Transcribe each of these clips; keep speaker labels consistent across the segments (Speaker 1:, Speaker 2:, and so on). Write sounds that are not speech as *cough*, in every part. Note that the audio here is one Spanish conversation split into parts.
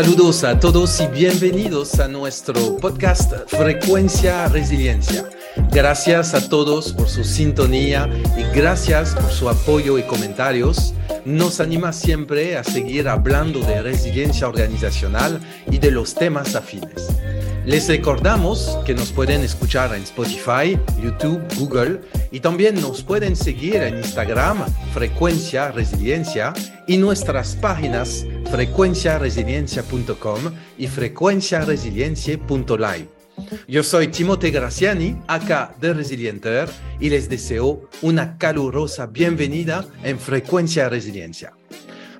Speaker 1: Saludos a todos y bienvenidos a nuestro podcast Frecuencia Resiliencia. Gracias a todos por su sintonía y gracias por su apoyo y comentarios. Nos anima siempre a seguir hablando de resiliencia organizacional y de los temas afines. Les recordamos que nos pueden escuchar en Spotify, YouTube, Google y también nos pueden seguir en Instagram, Frecuencia Resiliencia, y nuestras páginas frecuenciaresiliencia.com y frecuenciaresiliencia.live. Yo soy Timote Graciani, acá de Resilienter, y les deseo una calurosa bienvenida en Frecuencia Resiliencia.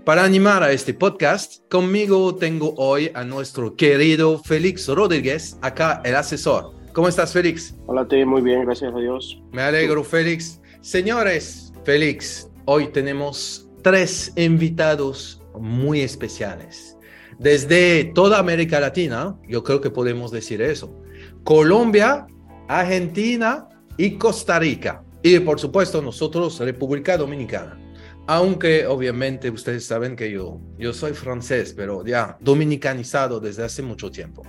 Speaker 1: Para animar a este podcast, conmigo tengo hoy a nuestro querido Félix Rodríguez, acá el asesor. ¿Cómo estás, Félix?
Speaker 2: Hola, te muy bien, gracias a Dios.
Speaker 1: Me alegro, Félix. Señores, Félix, hoy tenemos tres invitados muy especiales. Desde toda América Latina, yo creo que podemos decir eso. Colombia, Argentina y Costa Rica. Y por supuesto nosotros, República Dominicana aunque obviamente ustedes saben que yo, yo soy francés, pero ya dominicanizado desde hace mucho tiempo.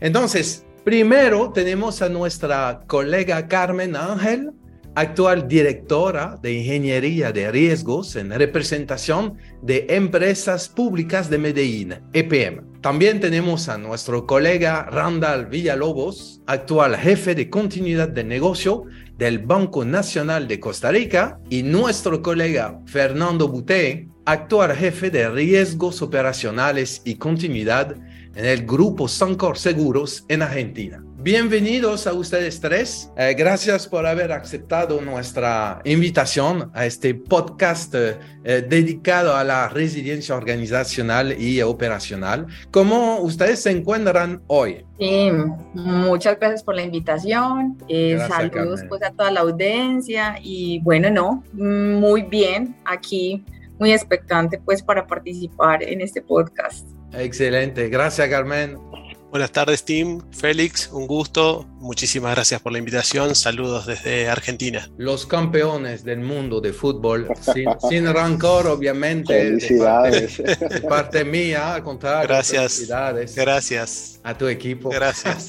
Speaker 1: Entonces, primero tenemos a nuestra colega Carmen Ángel, actual directora de Ingeniería de Riesgos en representación de Empresas Públicas de Medellín, EPM. También tenemos a nuestro colega Randall Villalobos, actual jefe de continuidad de negocio del Banco Nacional de Costa Rica y nuestro colega Fernando Buté, actual jefe de riesgos operacionales y continuidad en el grupo Sancor Seguros en Argentina. Bienvenidos a ustedes tres. Eh, gracias por haber aceptado nuestra invitación a este podcast eh, dedicado a la resiliencia organizacional y operacional. ¿Cómo ustedes se encuentran hoy?
Speaker 3: Sí, muchas gracias por la invitación. Eh, saludos pues a toda la audiencia y bueno, no, muy bien aquí, muy expectante pues para participar en este podcast.
Speaker 1: Excelente, gracias Carmen.
Speaker 4: Buenas tardes, Tim. Félix, un gusto. Muchísimas gracias por la invitación. Saludos desde Argentina.
Speaker 1: Los campeones del mundo de fútbol, sin, *laughs* rancor, obviamente.
Speaker 2: Felicidades.
Speaker 1: De parte, mía, al contrario.
Speaker 4: Gracias.
Speaker 1: Felicidades.
Speaker 4: Gracias.
Speaker 1: A tu equipo.
Speaker 4: Gracias.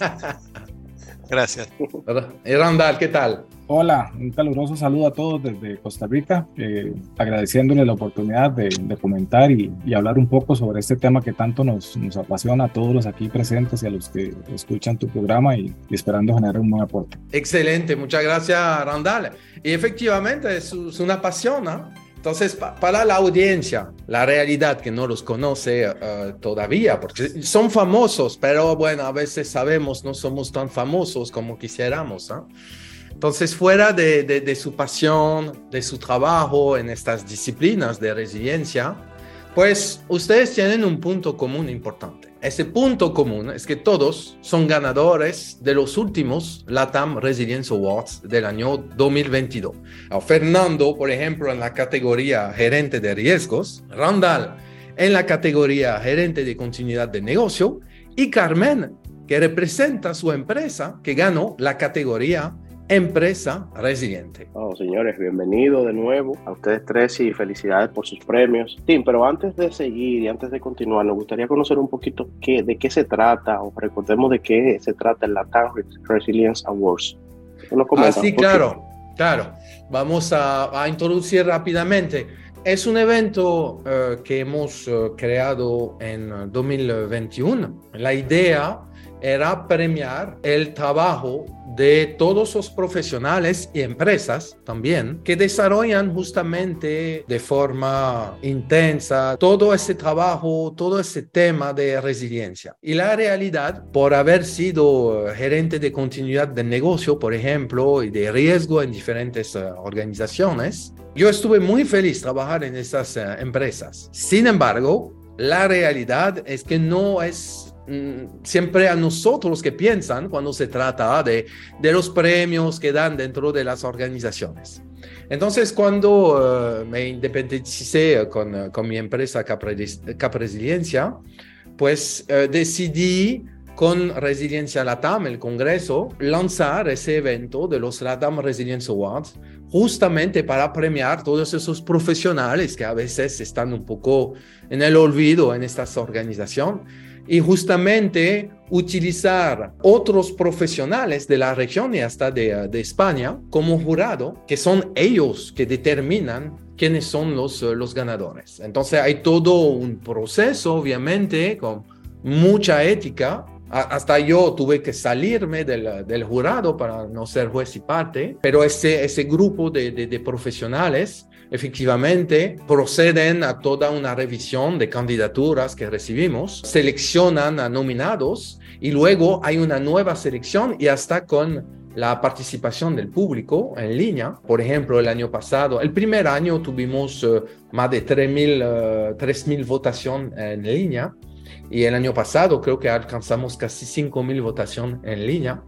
Speaker 4: *laughs* Gracias.
Speaker 1: Y Randall, ¿qué tal?
Speaker 5: Hola, un caluroso saludo a todos desde Costa Rica, eh, la oportunidad de, comentar y, hablar un poco sobre este tema que tanto nos, nos, apasiona a todos los aquí presentes y a los que escuchan tu programa y, esperando generar un buen aporte.
Speaker 1: Excelente, muchas gracias Randall. Y efectivamente es, una pasión, ¿no? Entonces, para la audiencia, la realidad que no los conoce eh, todavía, porque son famosos, pero bueno, a veces sabemos no somos tan famosos como quisiéramos. ¿no? Entonces, fuera de, de, su pasión, de su trabajo en estas disciplinas de resiliencia, pues ustedes tienen un punto común importante. Ese punto común es que todos son ganadores de los últimos LATAM Resilience Awards del año 2022. Fernando, por ejemplo, en la categoría gerente de riesgos, Randall en la categoría gerente de continuidad de negocio y Carmen, que representa su empresa, que ganó la categoría empresa resiliente.
Speaker 2: Oh, señores, bienvenido de nuevo a ustedes tres y felicidades por sus premios. Tim, pero antes de seguir y antes de continuar, nos gustaría conocer un poquito qué, de qué se trata o recordemos de qué se trata el Latam Resilience Awards.
Speaker 1: Ah, sí, claro, claro. Vamos a, introducir rápidamente. Es un evento eh, que hemos eh, creado en 2021. La idea era premiar el trabajo de todos los profesionales y empresas también que desarrollan justamente de forma intensa todo ese trabajo, todo ese tema de resiliencia. Y la realidad, por haber sido gerente de continuidad de negocio, por ejemplo, y de riesgo en diferentes eh, organizaciones, yo estuve muy feliz trabajar en esas eh, empresas. Sin embargo, la realidad es que no es siempre a nosotros que piensan cuando se trata de, de los premios que dan dentro de las organizaciones. Entonces, cuando eh, me independicé con, eh, con mi empresa Capresiliencia, pues eh, decidí con Resiliencia Latam, el Congreso, lanzar ese evento de los Latam Resilience Awards justamente para premiar todos esos profesionales que a veces están un poco en el olvido en estas organizaciones y justamente utilizar otros profesionales de la región y hasta de, de, España como jurado, que son ellos que determinan quiénes son los, los ganadores. Entonces hay todo un proceso, obviamente, con mucha ética. Hasta yo tuve que salirme del, del jurado para no ser juez y parte, pero ese, ese grupo de, de, de profesionales efectivamente proceden a toda una revisión de candidaturas que recibimos, seleccionan a nominados y luego hay una nueva selección y hasta con la participación del público en línea. Por ejemplo, el año pasado, el primer año tuvimos uh, más de 3.000 uh, 3, votaciones en línea y el año pasado creo que alcanzamos casi 5.000 votaciones en línea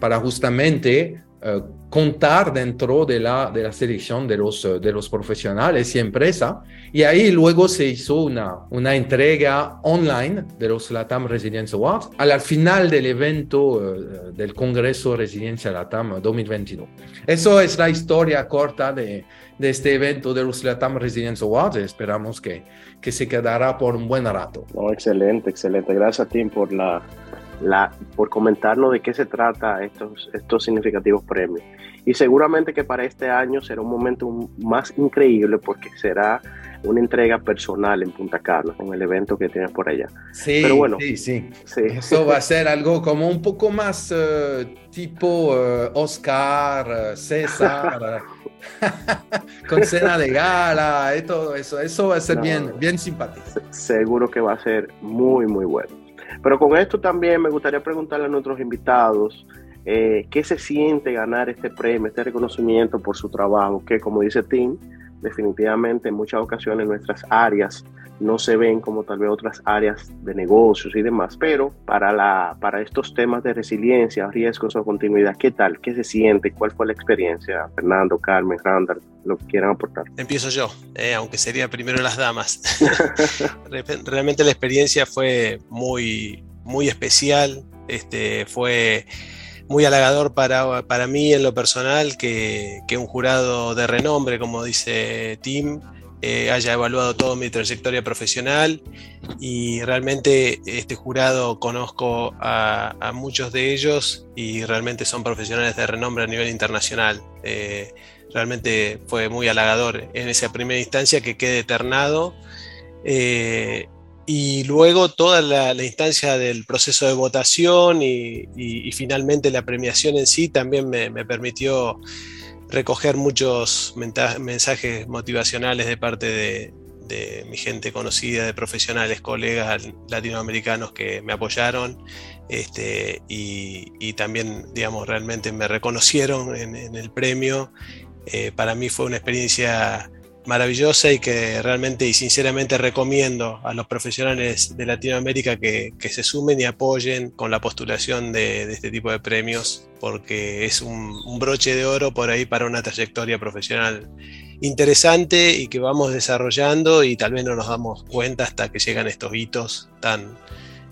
Speaker 1: para justamente uh, contar dentro de la, de la selección de los, de los profesionales y empresa. Y ahí luego se hizo una, una entrega online de los LATAM Resilience Awards al final del evento uh, del Congreso Resiliencia LATAM 2022. Eso es la historia corta de, de este evento de los LATAM Resilience Awards. Esperamos que, que se quedará por un buen rato.
Speaker 2: No, excelente, excelente. Gracias a ti por la la, por comentarnos de qué se trata estos, estos significativos premios. Y seguramente que para este año será un momento más increíble porque será una entrega personal en Punta Cana, con el evento que tienes por allá.
Speaker 1: Sí, Pero bueno, sí, sí, sí. Eso va a ser algo como un poco más uh, tipo uh, Oscar, uh, César, *laughs* con cena de gala y todo eso. Eso va a ser no, bien, bien simpático.
Speaker 2: Seguro que va a ser muy, muy bueno. Pero con esto también me gustaría preguntarle a nuestros invitados eh, qué se siente ganar este premio, este reconocimiento por su trabajo, que como dice Tim, definitivamente en muchas ocasiones nuestras áreas no se ven como tal vez otras áreas de negocios y demás, pero para, la, para estos temas de resiliencia, riesgos o continuidad, ¿qué tal? ¿Qué se siente? ¿Cuál fue la experiencia? Fernando, Carmen, Randall, lo que quieran aportar.
Speaker 4: Empiezo yo, eh, aunque sería primero las damas. *laughs* Realmente la experiencia fue muy, muy especial, este, fue muy halagador para, para mí en lo personal que, que, un jurado de renombre, como dice Tim, eh, haya evaluado toda mi trayectoria profesional y realmente este jurado conozco a, a, muchos de ellos y realmente son profesionales de renombre a nivel internacional. Eh, realmente fue muy halagador en esa primera instancia que quede eternado. Eh, y luego toda la, la, instancia del proceso de votación y, y, y, finalmente la premiación en sí también me, me permitió recoger muchos mensajes motivacionales de parte de, mi gente conocida, de profesionales, colegas latinoamericanos que me apoyaron este, y, también, digamos, realmente me reconocieron en, en el premio. Eh, para mí fue una experiencia maravillosa y que realmente y sinceramente recomiendo a los profesionales de Latinoamérica que, que se sumen y apoyen con la postulación de, de este tipo de premios porque es un, un, broche de oro por ahí para una trayectoria profesional interesante y que vamos desarrollando y tal vez no nos damos cuenta hasta que llegan estos hitos tan,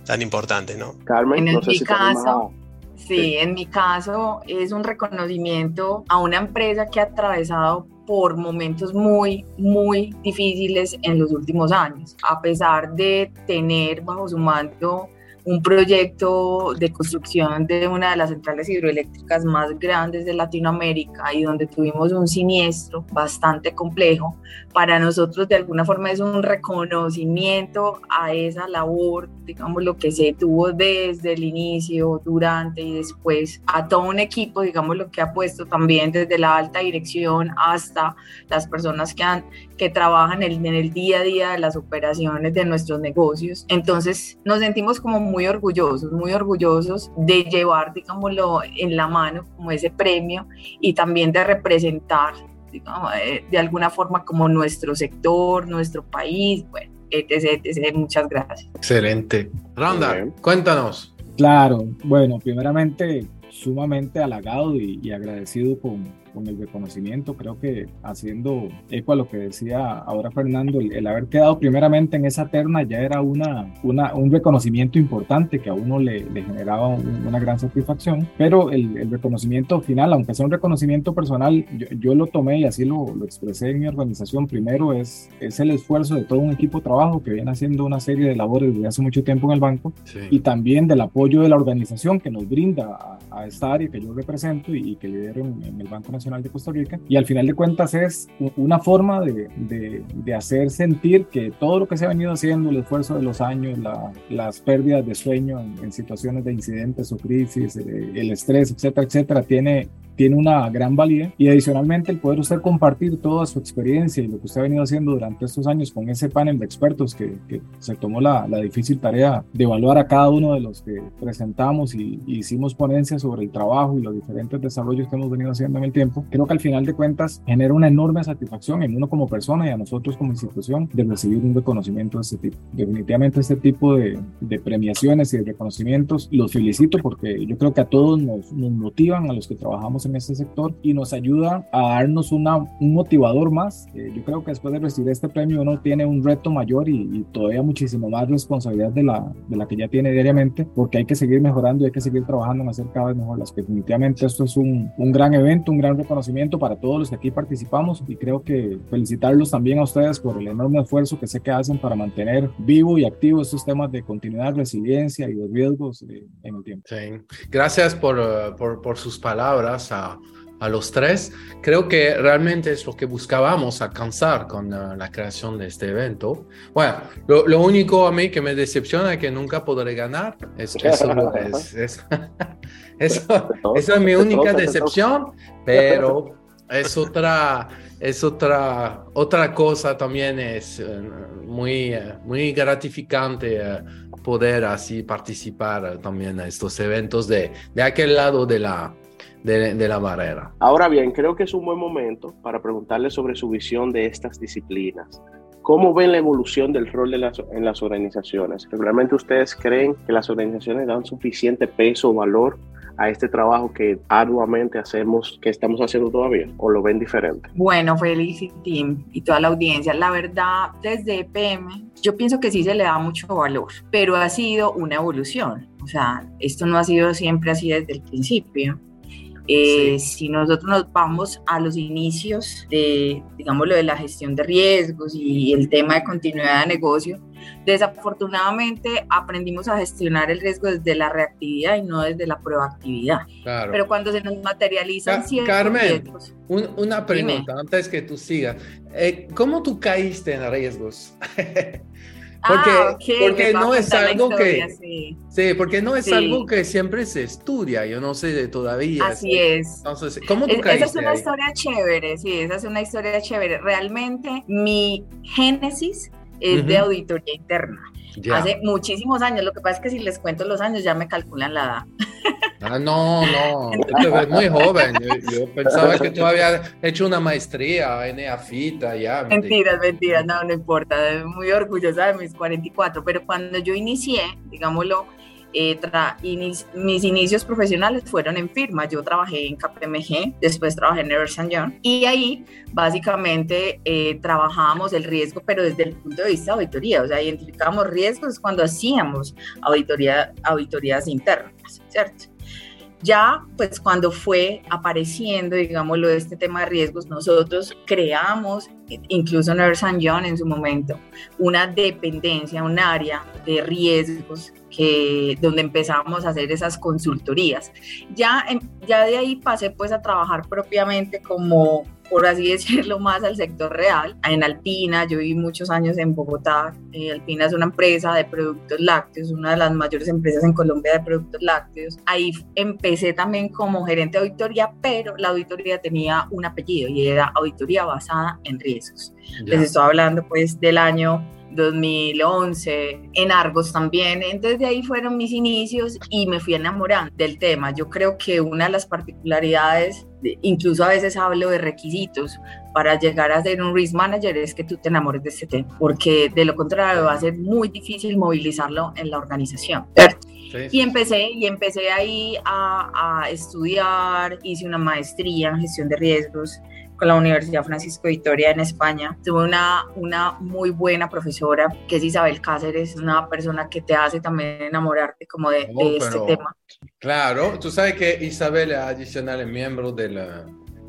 Speaker 4: tan importantes, ¿no?
Speaker 3: Carmen, en no sé mi si caso, sí, en mi caso es un reconocimiento a una empresa que ha atravesado por momentos muy, muy difíciles en los últimos años, a pesar de tener bajo su mando un proyecto de construcción de una de las centrales hidroeléctricas más grandes de Latinoamérica y donde tuvimos un siniestro bastante complejo, para nosotros de alguna forma es un reconocimiento a esa labor, digamos, lo que se tuvo desde el inicio, durante y después, a todo un equipo, digamos, lo que ha puesto también desde la alta dirección hasta las personas que, han, que trabajan en en el día a día de las operaciones de nuestros negocios. Entonces nos sentimos como muy orgullosos, muy orgullosos de llevar, digámoslo, en la mano como ese premio y también de representar digamos, eh, de alguna forma como nuestro sector, nuestro país, bueno, etc, etc. Muchas gracias.
Speaker 1: Excelente. Ronda, cuéntanos.
Speaker 5: Claro, bueno, primeramente sumamente halagado y, y agradecido con, con el reconocimiento. Creo que haciendo eco a lo que decía ahora Fernando, el, haber quedado primeramente en esa terna ya era una, una un reconocimiento importante que a uno le, le generaba una gran satisfacción, pero el, el, reconocimiento final, aunque sea un reconocimiento personal, yo, yo lo tomé y así lo, lo, expresé en mi organización. Primero es, es el esfuerzo de todo un equipo de trabajo que viene haciendo una serie de labores desde hace mucho tiempo en el banco y también del apoyo de la organización que nos brinda a, a esta área que yo represento y, y que lidero en, en, el Banco Nacional de Costa Rica. Y al final de cuentas es una forma de, de, hacer sentir que todo lo que se ha venido haciendo, el esfuerzo de los años, la, las pérdidas de sueño en, en, situaciones de incidentes o crisis, eh, el estrés, etcétera, etcétera, tiene tiene una gran valía y adicionalmente el poder usted compartir toda su experiencia y lo que usted ha venido haciendo durante estos años con ese panel de expertos que, que se tomó la, la, difícil tarea de evaluar a cada uno de los que presentamos y, y, hicimos ponencias sobre el trabajo y los diferentes desarrollos que hemos venido haciendo en el tiempo, creo que al final de cuentas genera una enorme satisfacción en uno como persona y a nosotros como institución de recibir un reconocimiento de este tipo. Definitivamente este tipo de, de premiaciones y de reconocimientos los felicito porque yo creo que a todos nos, nos motivan a los que trabajamos en este sector y nos ayuda a darnos una, un motivador más. Eh, yo creo que después de recibir este premio uno tiene un reto mayor y, y, todavía muchísimo más responsabilidad de la, de la que ya tiene diariamente porque hay que seguir mejorando y hay que seguir trabajando en hacer cada vez mejor las que definitivamente esto es un, un gran evento, un gran reconocimiento para todos los que aquí participamos y creo que felicitarlos también a ustedes por el enorme esfuerzo que sé que hacen para mantener vivo y activo estos temas de continuidad, resiliencia y de riesgos eh, en el tiempo.
Speaker 1: Sí. Gracias por, uh, por, por sus palabras a, a, los tres. Creo que realmente es lo que buscábamos alcanzar con uh, la creación de este evento. Bueno, lo, lo, único a mí que me decepciona es que nunca podré ganar. Es, *laughs* eso, es, es, *laughs* eso, eso es mi única decepción, pero es otra, es otra, otra cosa también, es uh, muy, muy gratificante uh, poder así participar también a estos eventos de, de aquel lado de la, de, de, la barrera.
Speaker 2: Ahora bien, creo que es un buen momento para preguntarle sobre su visión de estas disciplinas. ¿Cómo ven la evolución del rol de las, en las organizaciones? ¿Realmente ustedes creen que las organizaciones dan suficiente peso o valor a este trabajo que arduamente hacemos, que estamos haciendo todavía, o lo ven diferente?
Speaker 3: Bueno, Félix y Tim y toda la audiencia, la verdad, desde EPM, yo pienso que sí se le da mucho valor, pero ha sido una evolución. O sea, esto no ha sido siempre así desde el principio. Eh, sí. Si nosotros nos vamos a los inicios de, digamos, lo de la gestión de riesgos y el tema de continuidad de negocio, desafortunadamente aprendimos a gestionar el riesgo desde la reactividad y no desde la proactividad. Claro. Pero cuando se nos materializan
Speaker 1: Ca ciertos Carmen, riesgos, un, una pregunta dime. antes que tú sigas. Eh, ¿Cómo tú caíste en riesgos? *laughs* Porque, ah, okay. porque no es algo historia, que sí. sí. porque no es sí. algo que siempre se estudia, yo no sé todavía.
Speaker 3: Así ¿sí? es.
Speaker 1: Entonces, ¿cómo tú caíste
Speaker 3: Esa es una
Speaker 1: ahí?
Speaker 3: historia chévere, sí, esa es una historia chévere. Realmente mi génesis es uh -huh. de auditoría interna. Ya. Hace muchísimos años, lo que pasa es que si les cuento los años ya me calculan la edad.
Speaker 1: Ah, no, no, es muy joven. Yo, yo, pensaba que tú habías hecho una maestría en EAFITA ya.
Speaker 3: Mentiras, mentiras, no, no importa. Muy orgullosa de mis 44, pero cuando yo inicié, digámoslo, eh, inici mis inicios profesionales fueron en firma. Yo trabajé en KPMG, después trabajé en Ernst Young y ahí básicamente eh, trabajábamos el riesgo, pero desde el punto de vista de auditoría, o sea, identificábamos riesgos cuando hacíamos auditoría, auditorías internas, ¿cierto? Ya, pues cuando fue apareciendo, digámoslo, este tema de riesgos, nosotros creamos, incluso en Ernst Young en su momento, una dependencia, un área de riesgos que, donde empezamos a hacer esas consultorías. Ya, ya de ahí pasé pues a trabajar propiamente como por así *laughs* decirlo, más al sector real. En Alpina, yo viví muchos años en Bogotá. Eh, Alpina es una empresa de productos lácteos, una de las mayores empresas en Colombia de productos lácteos. Ahí empecé también como gerente de auditoría, pero la auditoría tenía un apellido y era auditoría basada en riesgos. Ya. Les estoy hablando pues del año 2011, en Argos también. Entonces de ahí fueron mis inicios y me fui enamorando del tema. Yo creo que una de las particularidades, incluso a veces hablo de requisitos para llegar a ser un risk manager, es que tú te enamores de este tema, porque de lo contrario va a ser muy difícil movilizarlo en la organización. y empecé, y empecé ahí a, a estudiar, hice una maestría en gestión de riesgos con la Universidad Francisco Vitoria en España. Tuve una, una muy buena profesora que es Isabel Cáceres, una persona que te hace también enamorarte como de, oh, este tema.
Speaker 1: Claro, tú sabes que Isabel es adicional miembro de la,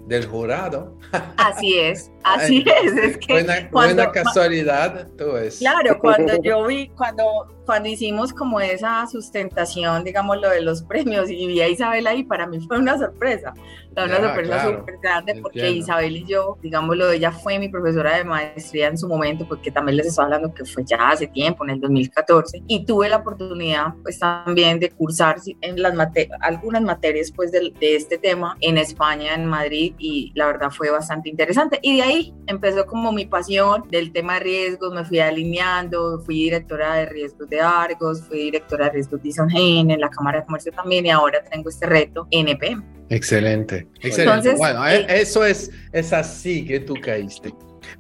Speaker 1: del jurado. *laughs*
Speaker 3: Así es, así es. es que
Speaker 1: buena, buena casualidad, tú es.
Speaker 3: Claro, cuando yo vi, cuando cuando hicimos como esa sustentación, digamos, lo de los premios y vi a Isabel ahí, para mí fue una sorpresa, una sorpresa súper grande porque Isabel y yo, digámoslo, ella fue mi profesora de maestría en su momento, porque también les estaba hablando que fue ya hace tiempo, en el 2014, y tuve la oportunidad pues también de cursar en las algunas materias pues de, de este tema en España, en Madrid, y la verdad fue bastante interesante. Y de ahí empezó como mi pasión del tema de riesgos, me fui alineando, fui directora de riesgos de Argos, fui directora de riesgos de en la Cámara de Comercio también y ahora tengo este reto NPM.
Speaker 1: Excelente, excelente. bueno, eh, eso es, es así que tú caíste.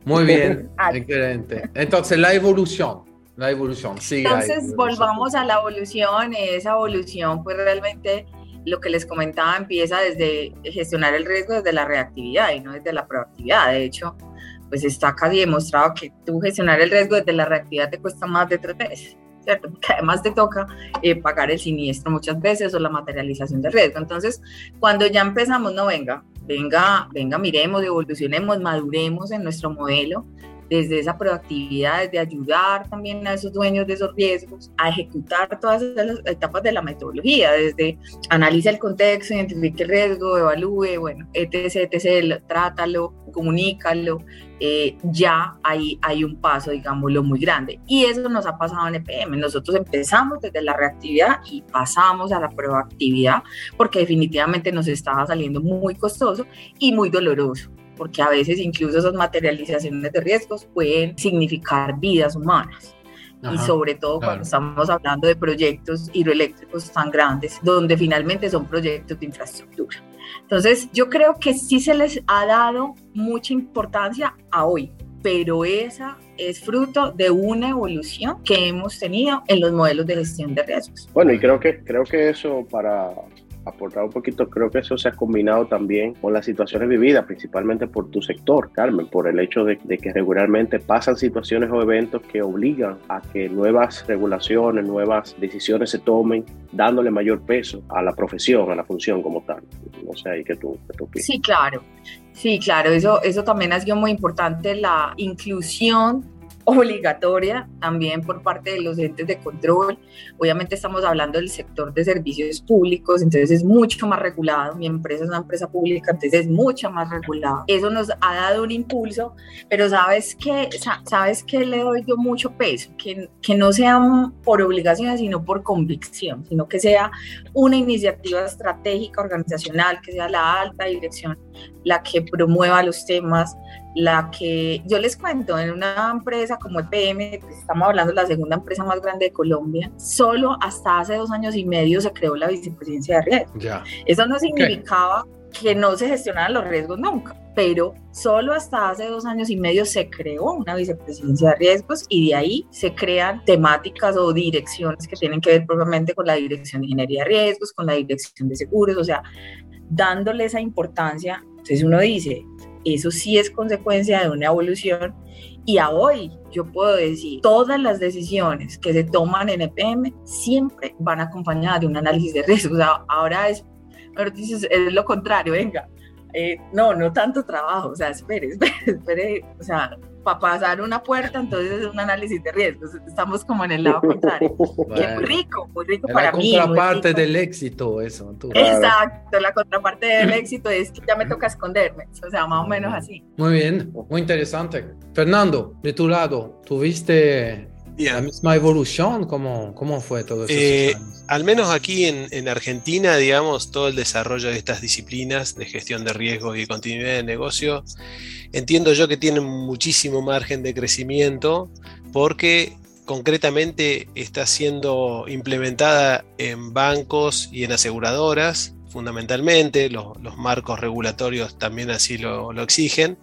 Speaker 1: Muy bien, excelente. *laughs* Entonces, la evolución, la evolución, sí.
Speaker 3: Entonces, volvamos a la evolución. Esa evolución, pues realmente lo que les comentaba empieza desde gestionar el riesgo desde la reactividad y no desde la proactividad. De hecho, pues está casi demostrado que tú gestionar el riesgo desde la reactividad te cuesta más de tres veces. Que además te toca eh, pagar el siniestro muchas veces o la materialización del riesgo. Entonces, cuando ya empezamos, no venga, venga, venga, miremos, evolucionemos, maduremos en nuestro modelo desde esa proactividad, desde ayudar también a esos dueños de esos riesgos a ejecutar todas las etapas de la metodología, desde analiza el contexto, identifique el riesgo, evalúe, bueno, etc., etc., trátalo, comunícalo, eh, ya hay, hay un paso, digámoslo, muy grande. Y eso nos ha pasado en EPM. Nosotros empezamos desde la reactividad y pasamos a la proactividad porque definitivamente nos estaba saliendo muy costoso y muy doloroso porque a veces incluso esas materializaciones de riesgos pueden significar vidas humanas. y sobre todo cuando estamos hablando de proyectos hidroeléctricos tan grandes, donde finalmente son proyectos de infraestructura. Entonces, yo creo que sí se les ha dado mucha importancia a hoy, pero esa es fruto de una evolución que hemos tenido en los modelos de gestión de riesgos.
Speaker 2: Bueno, y creo que, creo que eso para, aportar un poquito, creo que eso se ha combinado también con las situaciones vividas, principalmente por tu sector, Carmen, por el hecho de, que regularmente pasan situaciones o eventos que obligan a que nuevas regulaciones, nuevas decisiones se tomen, dándole mayor peso a la profesión, a la función como tal. No sé, ahí que tú, que tú
Speaker 3: Sí, claro. Sí, claro, eso, eso también ha sido muy importante, la inclusión obligatoria también por parte de los entes de control. Obviamente estamos hablando del sector de servicios públicos, entonces es mucho más regulado. Mi empresa es una empresa pública, entonces es mucho más regulado. Eso nos ha dado un impulso, pero sabes que sabes que le doy yo mucho peso, que, que no sea por obligación, sino por convicción, sino que sea una iniciativa estratégica organizacional, que sea la alta dirección la que promueva los temas, la que yo les cuento en una empresa como EPM, pues estamos hablando de la segunda empresa más grande de Colombia, solo hasta hace dos años y medio se creó la vicepresidencia de riesgos. Eso no significaba que no se gestionaran los riesgos nunca, pero solo hasta hace dos años y medio se creó una vicepresidencia de riesgos y de ahí se crean temáticas o direcciones que tienen que ver propiamente con la dirección de ingeniería de riesgos, con la dirección de seguros, o sea, dándole esa importancia. Entonces uno dice, eso sí es consecuencia de una evolución. Y a hoy yo puedo decir, todas las decisiones que se toman en EPM siempre van acompañadas de un análisis de riesgo. O sea, ahora es, es lo contrario, venga, eh, no, no tanto trabajo, o sea, espere, *laughs* espere, espere, o sea, para pasar una puerta, entonces es un análisis de riesgos. Estamos como en el lado *laughs* contrario. muy rico, muy rico para mí.
Speaker 1: La contraparte del éxito, eso.
Speaker 3: Exacto, la contraparte del éxito es que ya me toca esconderme, o sea, más o menos así.
Speaker 1: Muy bien, muy interesante. Fernando, de tu lado, ¿tuviste la misma evolución? ¿Cómo, cómo fue todo eso?
Speaker 4: Eh, al menos aquí en, en, Argentina, digamos, todo el desarrollo de estas disciplinas de gestión de riesgos y continuidad de negocio, entiendo yo que tienen muchísimo margen de crecimiento porque concretamente está siendo implementada en bancos y en aseguradoras, fundamentalmente, los, marcos regulatorios también así lo exigen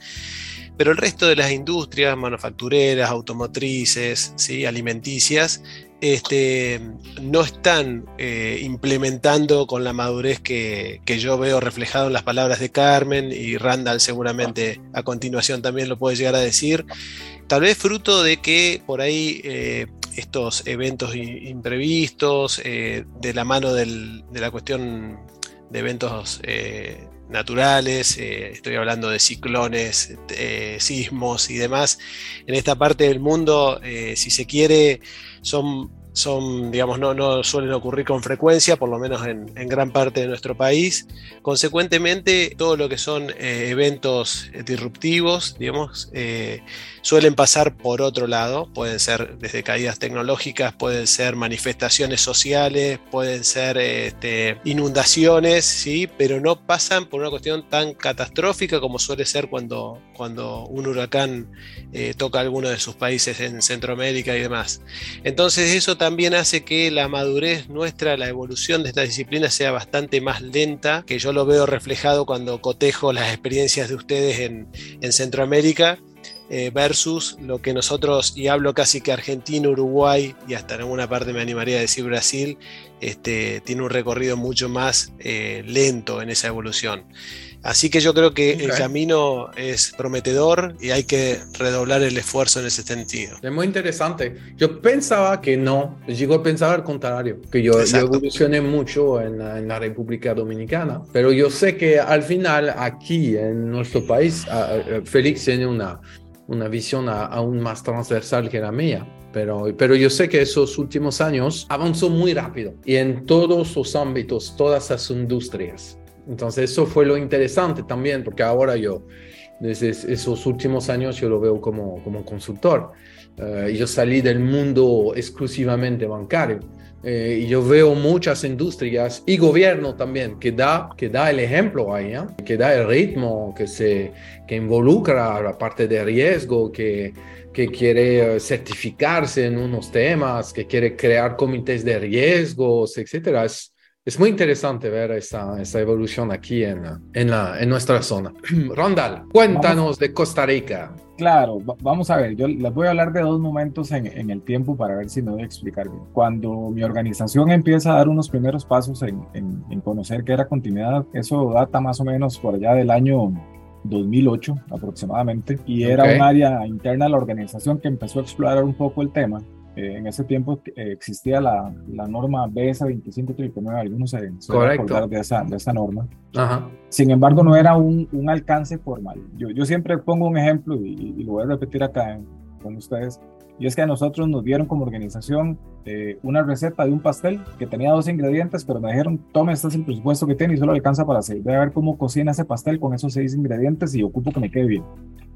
Speaker 4: pero el resto de las industrias manufactureras, automotrices, ¿sí? alimenticias, este, no están eh, implementando con la madurez que, yo veo reflejado en las palabras de Carmen y Randall seguramente a continuación también lo puede llegar a decir. Tal vez fruto de que por ahí eh, estos eventos imprevistos, eh, de la mano de la cuestión de eventos naturales, estoy hablando de ciclones, sismos y demás, en esta parte del mundo, si se quiere, son, son digamos, no, no, suelen ocurrir con frecuencia, por lo menos en, gran parte de nuestro país. Consecuentemente, todo lo que son eh, eventos disruptivos, digamos, eh, suelen pasar por otro lado, pueden ser desde caídas tecnológicas, pueden ser manifestaciones sociales, pueden ser este, inundaciones, ¿sí? pero no pasan por una cuestión tan catastrófica como suele ser cuando, cuando un huracán eh, toca alguno de sus países en Centroamérica y demás. Entonces eso también hace que la madurez nuestra, la evolución de esta disciplina sea bastante más lenta, que yo lo veo reflejado cuando cotejo las experiencias de ustedes en, en Centroamérica eh, versus lo que nosotros, y hablo casi que Argentina, Uruguay y hasta en alguna parte me animaría a decir Brasil, este, tiene un recorrido mucho más eh, lento en esa evolución. Así que yo creo que el camino es prometedor y hay que redoblar el esfuerzo en ese sentido.
Speaker 1: Es muy interesante. Yo pensaba que no, yo pensaba al contrario, que yo, evolucioné mucho en la, República Dominicana, pero yo sé que al final aquí en nuestro país, Félix tiene una, una visión aún más transversal que la mía. Pero, pero yo sé que esos últimos años avanzó muy rápido y en todos los ámbitos, todas las industrias. Entonces eso fue lo interesante también, porque ahora yo, desde esos últimos años, yo lo veo como, como consultor. Uh, yo salí del mundo exclusivamente bancario eh, y yo veo muchas industrias y gobierno también que da, que da el ejemplo ahí, ¿eh? que da el ritmo, que, se, que involucra la parte de riesgo, que, que quiere certificarse en unos temas, que quiere crear comités de riesgos, etc. Es, es muy interesante ver esa, esa evolución aquí en, en, la, en nuestra zona. *clears throat* Rondal, cuéntanos de Costa Rica.
Speaker 5: Claro, vamos a ver, yo les voy a hablar de dos momentos en, en, el tiempo para ver si me voy a explicar bien. Cuando mi organización empieza a dar unos primeros pasos en, en, conocer qué era continuidad, eso data más o menos por allá del año 2008 aproximadamente, y era un área interna de la organización que empezó a explorar un poco el tema eh, en ese tiempo eh, existía la, la norma BS 2539, algunos se, acordar de esa, de esa norma. Ajá. Sin embargo, no era un, un alcance formal. Yo, yo, siempre pongo un ejemplo y, y, lo voy a repetir acá con ustedes. Y es que a nosotros nos dieron como organización eh, una receta de un pastel que tenía dos ingredientes, pero me dijeron, tome, este es el presupuesto que tiene y solo alcanza para seis. Voy a ver cómo cocina ese pastel con esos seis ingredientes y ocupo que me quede bien.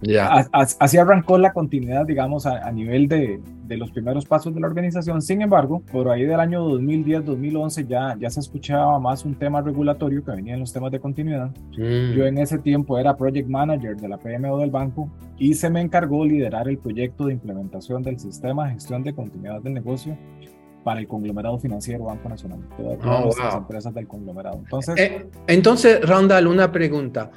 Speaker 5: Ya. Así arrancó la continuidad, digamos, a, nivel de, de, los primeros pasos de la organización. Sin embargo, por ahí del año 2010-2011 ya, ya se escuchaba más un tema regulatorio que venía en los temas de continuidad. Mm. Yo en ese tiempo era project manager de la PMO del banco y se me encargó liderar el proyecto de implementación del sistema de gestión de continuidad del negocio para el conglomerado financiero Banco Nacional, todas las oh, empresas del conglomerado.
Speaker 1: Entonces, eh, entonces, Randall, una pregunta.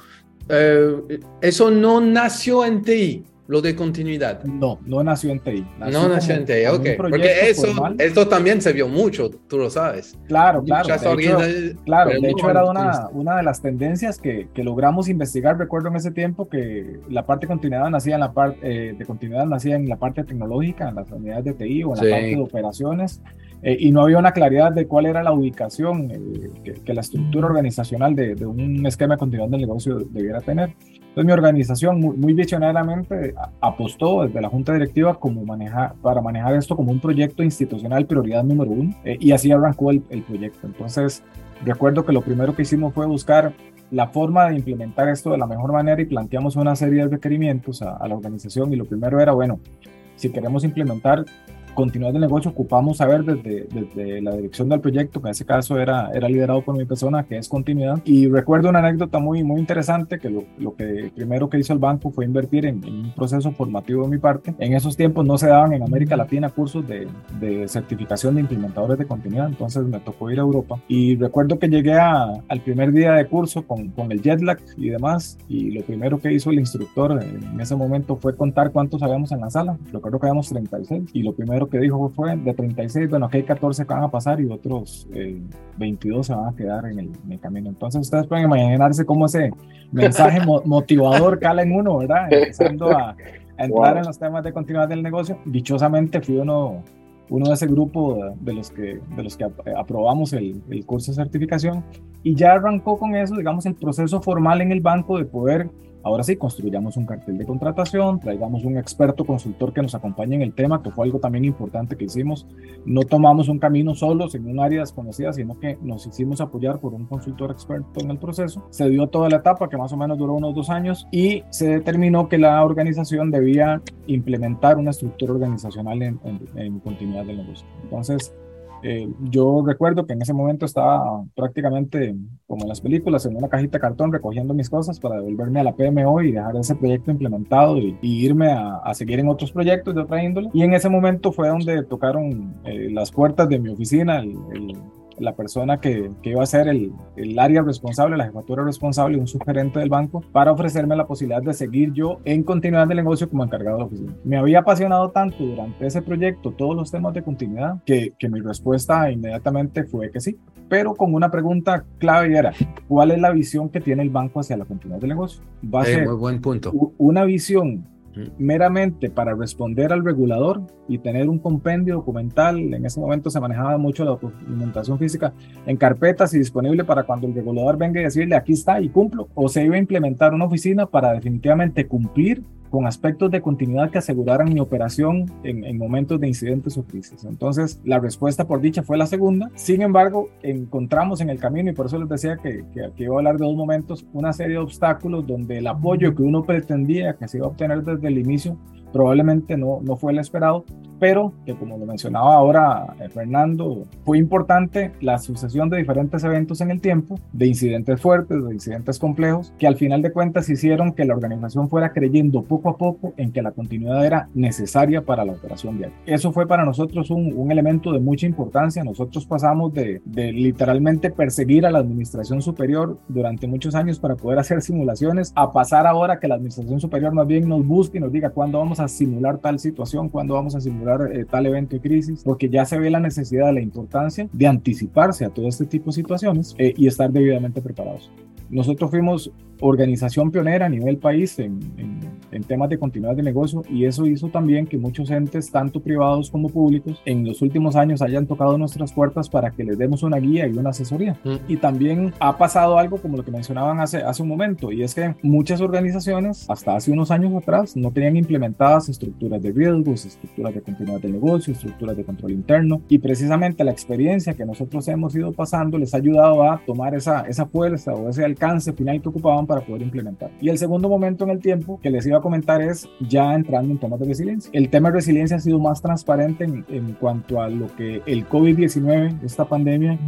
Speaker 1: Eh, eso no nació en TI, lo de continuidad.
Speaker 5: No, no nació en TI.
Speaker 1: no nació en TI, ok. Porque eso, esto también se vio mucho, tú lo sabes.
Speaker 5: Claro, claro. De hecho, claro, de hecho era una, una de las tendencias que, que, logramos investigar. Recuerdo en ese tiempo que la parte de continuidad nacía en la parte eh, de continuidad nacía en la parte tecnológica, en las unidades de TI o en la parte de operaciones. Eh, y no había una claridad de cuál era la ubicación eh, que, la estructura organizacional de, de, un esquema de continuidad del negocio debiera tener. Entonces mi organización muy, muy visionariamente apostó desde la junta directiva como manejar, para manejar esto como un proyecto institucional prioridad número uno eh, y así arrancó el, el proyecto. Entonces recuerdo que lo primero que hicimos fue buscar la forma de implementar esto de la mejor manera y planteamos una serie de requerimientos a, a la organización y lo primero era, bueno, si queremos implementar continuar el negocio ocupamos saber desde, desde, la dirección del proyecto, que en ese caso era, era liderado por mi persona, que es continuidad. Y recuerdo una anécdota muy, muy interesante, que lo, lo que primero que hizo el banco fue invertir en, un proceso formativo de mi parte. En esos tiempos no se daban en América Latina cursos de, de certificación de implementadores de continuidad, entonces me tocó ir a Europa. Y recuerdo que llegué a, al primer día de curso con, con el jet lag y demás, y lo primero que hizo el instructor en ese momento fue contar cuántos habíamos en la sala. Recuerdo que habíamos 36, y lo primero primero que dijo fue de 36, bueno, aquí hay 14 que van a pasar y otros 22 se van a quedar en el, camino. Entonces ustedes pueden imaginarse cómo ese mensaje motivador cala en uno, ¿verdad? Empezando a, entrar en los temas de continuidad del negocio. Dichosamente fui uno uno de ese grupo de los que, de los que aprobamos el, el, curso de certificación y ya arrancó con eso, digamos, el proceso formal en el banco de poder Ahora sí, construyamos un cartel de contratación, traigamos un experto consultor que nos acompañe en el tema, que fue algo también importante que hicimos. No tomamos un camino solos en un área desconocida, sino que nos hicimos apoyar por un consultor experto en el proceso. Se dio toda la etapa, que más o menos duró unos dos años, y se determinó que la organización debía implementar una estructura organizacional en, en continuidad del negocio. Entonces, eh, yo recuerdo que en ese momento estaba prácticamente como en las películas, en una cajita de cartón recogiendo mis cosas para devolverme a la PMO y dejar ese proyecto implementado y, irme a, seguir en otros proyectos de otra índole. Y en ese momento fue donde tocaron eh, las puertas de mi oficina, el la persona que, que iba a ser el, el, área responsable, la jefatura responsable, un subgerente del banco, para ofrecerme la posibilidad de seguir yo en continuidad del negocio como encargado de la oficina. Me había apasionado tanto durante ese proyecto todos los temas de continuidad que, que mi respuesta inmediatamente fue que sí, pero con una pregunta clave era, ¿cuál es la visión que tiene el banco hacia la continuidad del negocio?
Speaker 1: Va a eh, ser muy buen punto.
Speaker 5: una visión meramente para responder al regulador y tener un compendio documental. En ese momento se manejaba mucho la documentación física en carpetas y disponible para cuando el regulador venga y decirle aquí está y cumplo. O se iba a implementar una oficina para definitivamente cumplir con aspectos de continuidad que aseguraran mi operación en, momentos de incidentes o crisis. Entonces, la respuesta por dicha fue la segunda. Sin embargo, encontramos en el camino, y por eso les decía que, que, que iba a hablar de dos momentos, una serie de obstáculos donde el apoyo que uno pretendía que se iba a obtener desde el inicio probablemente no, no fue el esperado, pero que como lo mencionaba ahora eh, Fernando, fue importante la sucesión de diferentes eventos en el tiempo, de incidentes fuertes, de incidentes complejos, que al final de cuentas hicieron que la organización fuera creyendo poco a poco en que la continuidad era necesaria para la operación diaria. Eso fue para nosotros un, un elemento de mucha importancia. Nosotros pasamos de, de literalmente perseguir a la administración superior durante muchos años para poder hacer simulaciones, a pasar ahora que la administración superior más bien nos busque y nos diga cuándo vamos a simular tal situación, cuándo vamos a simular eh, tal evento de crisis, porque ya se ve la necesidad, la importancia de anticiparse a todo este tipo de situaciones eh, y estar debidamente preparados. Nosotros fuimos organización pionera a nivel país en, en, temas de continuidad de negocio y eso hizo también que muchos entes, tanto privados como públicos, en los últimos años hayan tocado nuestras puertas para que les demos una guía y una asesoría. Mm. Y también ha pasado algo como lo que mencionaban hace, hace un momento y es que muchas organizaciones hasta hace unos años atrás no tenían implementadas estructuras de riesgos, estructuras de continuidad de negocio, estructuras de control interno y precisamente la experiencia que nosotros hemos ido pasando les ha ayudado a tomar esa, esa fuerza o ese alcance final que ocupaban para poder implementar. Y el segundo momento en el tiempo que les iba a comentar es ya entrando en temas de resiliencia. El tema de resiliencia ha sido más transparente en, en cuanto a lo que el COVID-19, esta pandemia,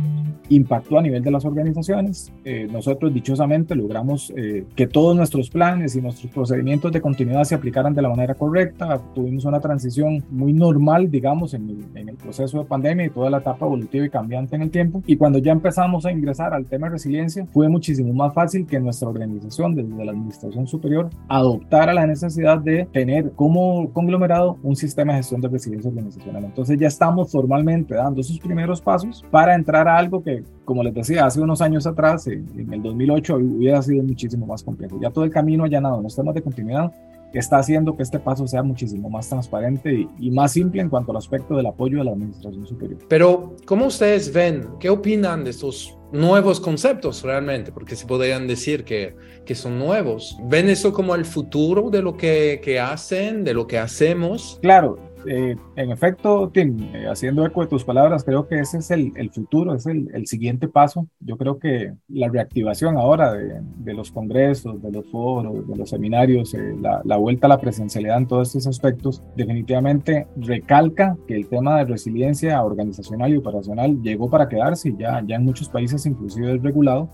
Speaker 5: impactó a nivel de las organizaciones. Eh, nosotros dichosamente logramos eh, que todos nuestros planes y nuestros procedimientos de continuidad se aplicaran de la manera correcta. Tuvimos una transición muy normal, digamos, en el, en el proceso de pandemia y toda la etapa evolutiva y cambiante en el tiempo. Y cuando ya empezamos a ingresar al tema de resiliencia, fue muchísimo más fácil que nuestra organización desde la administración superior, adoptar a la necesidad de tener como conglomerado un sistema de gestión de resiliencia organizacional. Entonces ya estamos formalmente dando esos primeros pasos para entrar a algo que, como les decía, hace unos años atrás, en, el 2008, hubiera sido muchísimo más complejo. Ya todo el camino allanado en los temas de continuidad está haciendo que este paso sea muchísimo más transparente y, más simple en cuanto al aspecto del apoyo de la administración superior.
Speaker 1: Pero, ¿cómo ustedes ven? ¿Qué opinan de estos nuevos conceptos realmente? Porque se podrían decir que, que son nuevos. ¿Ven eso como el futuro de lo que, que hacen, de lo que hacemos?
Speaker 5: Claro, eh, en efecto, Tim, eh, haciendo eco de tus palabras, creo que ese es el, el futuro, es el, el, siguiente paso. Yo creo que la reactivación ahora de, de los congresos, de los foros, de los seminarios, eh, la, la, vuelta a la presencialidad en todos estos aspectos, definitivamente recalca que el tema de resiliencia organizacional y operacional llegó para quedarse y ya, ya en muchos países inclusive es regulado.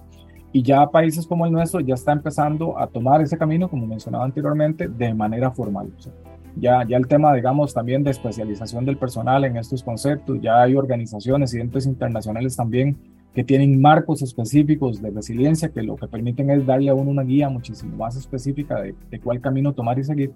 Speaker 5: Y ya países como el nuestro ya está empezando a tomar ese camino, como mencionaba anteriormente, de manera formal. O sea, ya, ya el tema, digamos, también de especialización del personal en estos conceptos, ya hay organizaciones y entes internacionales también que tienen marcos específicos de resiliencia que lo que permiten es darle a uno una guía muchísimo más específica de, de cuál camino tomar y seguir.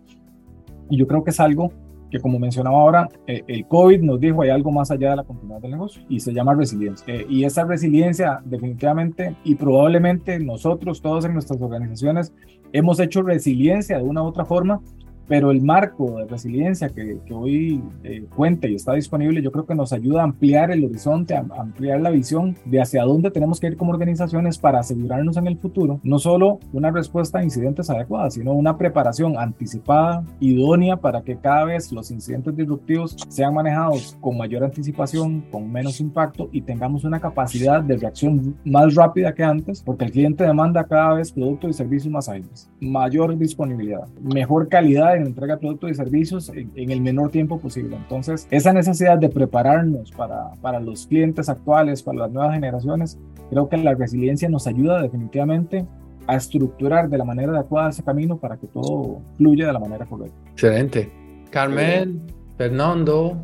Speaker 5: Y yo creo que es algo que como mencionaba ahora, eh, el COVID nos dijo hay algo más allá de la continuidad del negocio y se llama resiliencia. Eh, y esa resiliencia definitivamente y probablemente nosotros todos en nuestras organizaciones hemos hecho resiliencia de una u otra forma pero el marco de resiliencia que, que hoy eh, cuenta y está disponible, yo creo que nos ayuda a ampliar el horizonte, a, ampliar la visión de hacia dónde tenemos que ir como organizaciones para asegurarnos en el futuro, no solo una respuesta a incidentes adecuada, sino una preparación anticipada, idónea para que cada vez los incidentes disruptivos sean manejados con mayor anticipación, con menos impacto y tengamos una capacidad de reacción más rápida que antes, porque el cliente demanda cada vez productos y servicios más ágiles, mayor disponibilidad, mejor calidad en entrega de productos y servicios en, el menor tiempo posible. Entonces, esa necesidad de prepararnos para, para los clientes actuales, para las nuevas generaciones, creo que la resiliencia nos ayuda definitivamente a estructurar de la manera adecuada ese camino para que todo fluya de la manera correcta.
Speaker 1: Excelente. Carmen, Fernando,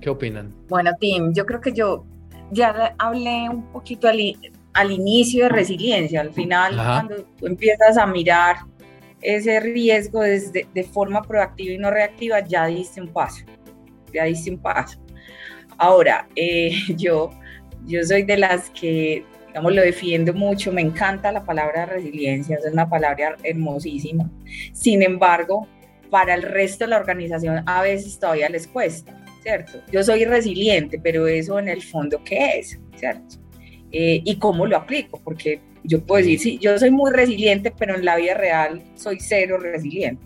Speaker 1: ¿qué opinan?
Speaker 3: Bueno, Tim, yo creo que yo ya hablé un poquito al, al inicio de resiliencia, al final, cuando tú empiezas a mirar ese riesgo desde, de forma proactiva y no reactiva, ya diste un paso, ya diste un paso. Ahora, eh, *laughs* yo, yo soy de las que, digamos, lo defiendo mucho, me encanta la palabra resiliencia, es una palabra hermosísima. Sin embargo, para el resto de la organización a veces todavía les cuesta, ¿cierto? Yo soy resiliente, pero eso en el fondo, ¿qué es? ¿Cierto? Eh, y cómo lo aplico, porque yo puedo decir, sí, yo soy muy resiliente, pero en la vida real soy cero resiliente,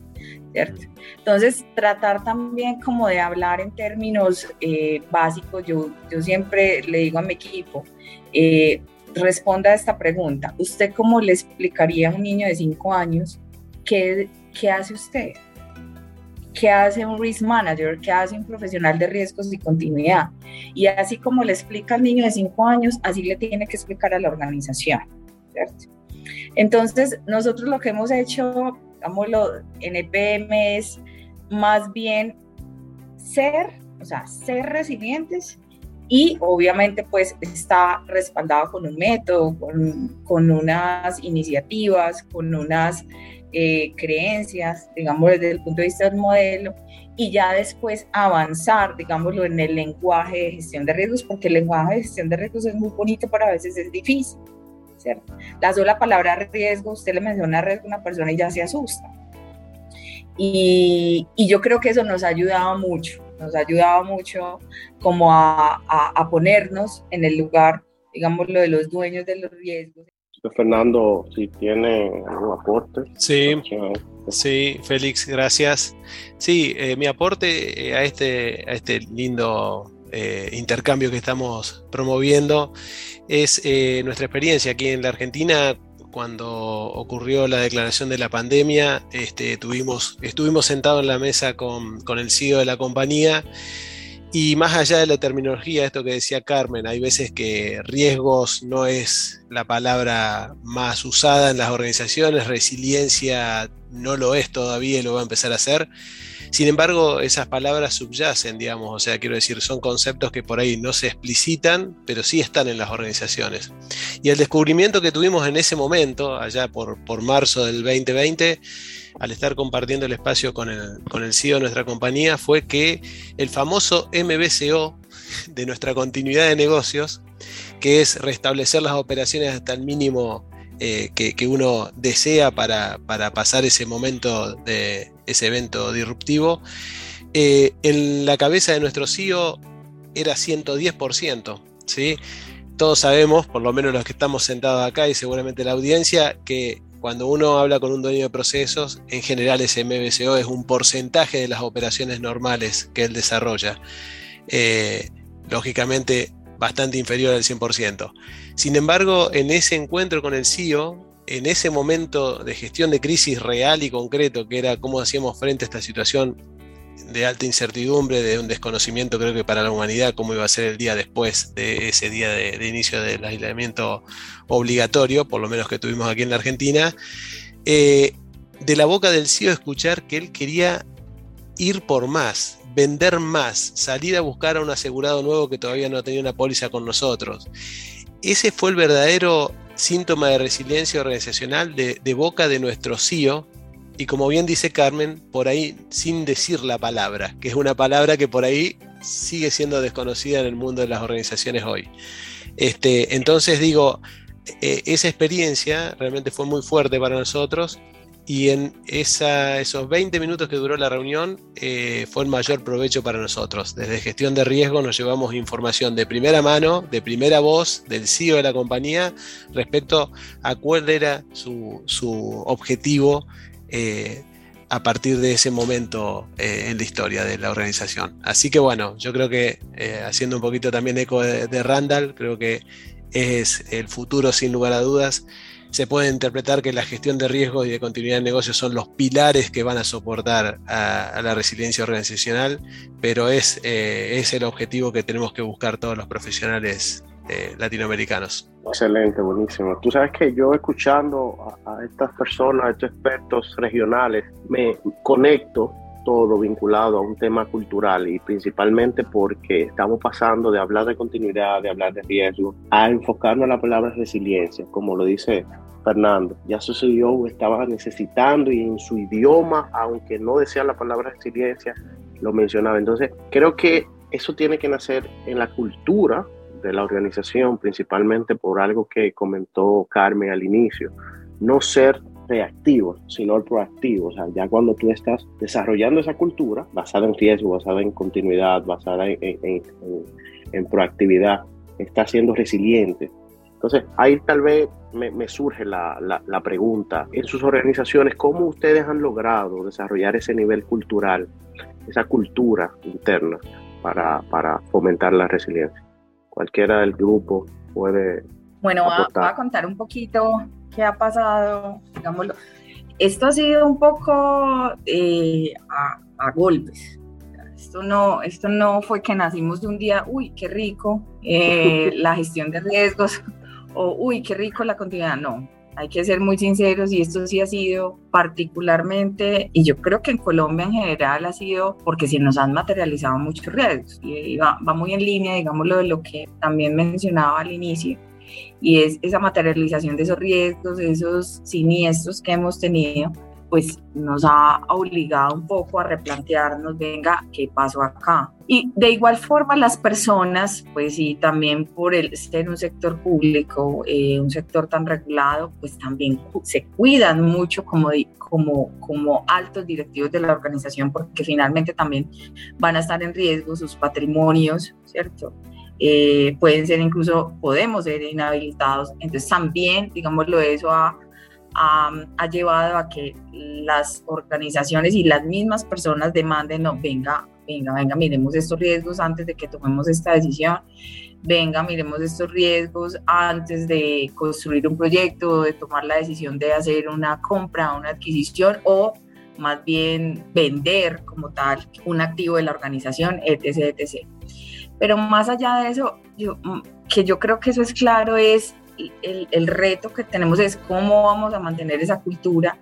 Speaker 3: ¿cierto? Entonces, tratar también como de hablar en términos eh, básicos, yo, yo siempre le digo a mi equipo, eh, responda a esta pregunta, ¿usted cómo le explicaría a un niño de 5 años qué, qué hace usted? ¿Qué hace un risk manager? ¿Qué hace un profesional de riesgos y continuidad? Y así como le explica al niño de 5 años, así le tiene que explicar a la organización. Entonces, nosotros lo que hemos hecho, digámoslo, en EPM es más bien ser, o sea, ser resilientes y obviamente pues está respaldado con un método, con, unas iniciativas, con unas eh, creencias, digamos, desde el punto de vista del modelo, y ya después avanzar, digámoslo, en el lenguaje de gestión de riesgos, porque el lenguaje de gestión de riesgos es muy bonito, pero a veces es difícil. La sola palabra riesgo, usted le menciona riesgo a una persona y ya se asusta. Y, yo creo que eso nos ha ayudado mucho, nos ha ayudado mucho como a, a, ponernos en el lugar, digamos, lo de los dueños de los riesgos.
Speaker 2: Fernando, si tiene algún aporte.
Speaker 4: Sí, sí, Félix, gracias. Sí, eh, mi aporte eh, a este, a este lindo eh, intercambio que estamos promoviendo es eh, nuestra experiencia aquí en la Argentina. Cuando ocurrió la declaración de la pandemia, este, tuvimos, estuvimos sentados en la mesa con, con el CEO de la compañía y más allá de la terminología, esto que decía Carmen, hay veces que riesgos no es la palabra más usada en las organizaciones, resiliencia no lo es todavía y lo va a empezar a hacer. Sin embargo, esas palabras subyacen, digamos, o sea, quiero decir, son conceptos que por ahí no se explicitan, pero sí están en las organizaciones. Y el descubrimiento que tuvimos en ese momento, allá por, por marzo del 2020, al estar compartiendo el espacio con el, con el CEO de nuestra compañía, fue que el famoso MBCO de nuestra continuidad de negocios, que es restablecer las operaciones hasta el mínimo eh, que, uno desea para, pasar ese momento de ese evento disruptivo, eh, en la cabeza de nuestro CEO era 110%. ¿sí? Todos sabemos, por lo menos los que estamos sentados acá y seguramente la audiencia, que cuando uno habla con un dueño de procesos, en general ese MBCO es un porcentaje de las operaciones normales que él desarrolla. Eh, lógicamente, bastante inferior al 100%. Sin embargo, en ese encuentro con el CEO, en ese momento de gestión de crisis real y concreto, que era cómo hacíamos frente a esta situación de alta incertidumbre, de un desconocimiento creo que para la humanidad, cómo iba a ser el día después de ese día de, inicio del aislamiento obligatorio, por lo menos que tuvimos aquí en la Argentina, eh, de la boca del CEO escuchar que él quería ir por más, vender más, salir a buscar a un asegurado nuevo que todavía no tenía una póliza con nosotros. Ese fue el verdadero síntoma de resiliencia organizacional de, boca de nuestro CEO, y como bien dice Carmen, por ahí sin decir la palabra, que es una palabra que por ahí sigue siendo desconocida en el mundo de las organizaciones hoy. Este, entonces digo, e, esa experiencia realmente fue muy fuerte para nosotros y en esos 20 minutos que duró la reunión eh, fue el mayor provecho para nosotros. Desde gestión de riesgo nos llevamos información de primera mano, de primera voz del CEO de la compañía respecto a cuál era su, objetivo eh, a partir de ese momento eh, en la historia de la organización. Así que bueno, yo creo que haciendo un poquito también eco de Randall, creo que es el futuro sin lugar a dudas se puede interpretar que la gestión de riesgos y de continuidad de negocios son los pilares que van a soportar a, la resiliencia organizacional, pero es, eh, es el objetivo que tenemos que buscar todos los profesionales eh, latinoamericanos.
Speaker 2: Excelente, buenísimo. Tú sabes que yo escuchando a, a estas personas, a estos expertos regionales, me conecto todo vinculado a un tema cultural y principalmente porque estamos pasando de hablar de continuidad, de hablar de riesgo, a enfocarnos en la palabra resiliencia, como lo dice Fernando. Ya su CEO estaba necesitando y en su idioma, aunque no decía la palabra resiliencia, lo mencionaba. Entonces, creo que eso tiene que nacer en la cultura de la organización, principalmente por algo que comentó Carmen al inicio. No ser reactivo, sino el proactivo. O sea, ya cuando tú estás desarrollando esa cultura basada en riesgo, basada en continuidad, basada en, proactividad, estás siendo resiliente. Entonces, ahí tal vez me, surge la, la, pregunta, en sus organizaciones, ¿cómo ustedes han logrado desarrollar ese nivel cultural, esa cultura interna para, para fomentar la resiliencia? Cualquiera del grupo puede...
Speaker 3: Bueno, voy a contar un poquito qué ha pasado, digámoslo. Esto ha sido un poco eh, a, golpes. Esto no, esto no fue que nacimos de un día, uy, qué rico eh, la gestión de riesgos, o uy, qué rico la continuidad. No, hay que ser muy sinceros y esto sí ha sido particularmente, y yo creo que en Colombia en general ha sido porque se nos han materializado muchos riesgos y va, muy en línea, digámoslo, de lo que también mencionaba al inicio, y es esa materialización de esos riesgos, de esos siniestros que hemos tenido, pues nos ha obligado un poco a replantearnos, venga, ¿qué pasó acá? Y de igual forma las personas, pues y también por el ser un sector público, eh, un sector tan regulado, pues también se cuidan mucho como, como, como altos directivos de la organización porque finalmente también van a estar en riesgo sus patrimonios, ¿cierto? Eh, pueden ser incluso, podemos ser inhabilitados. Entonces también, digámoslo, eso ha, ha, llevado a que las organizaciones y las mismas personas demanden, no, venga, venga, venga, miremos estos riesgos antes de que tomemos esta decisión, venga, miremos estos riesgos antes de construir un proyecto, de tomar la decisión de hacer una compra, una adquisición o más bien vender como tal un activo de la organización, etc., etc. Pero más allá de eso, yo, mm, que yo creo que eso es claro, es el, reto que tenemos es cómo vamos a mantener esa cultura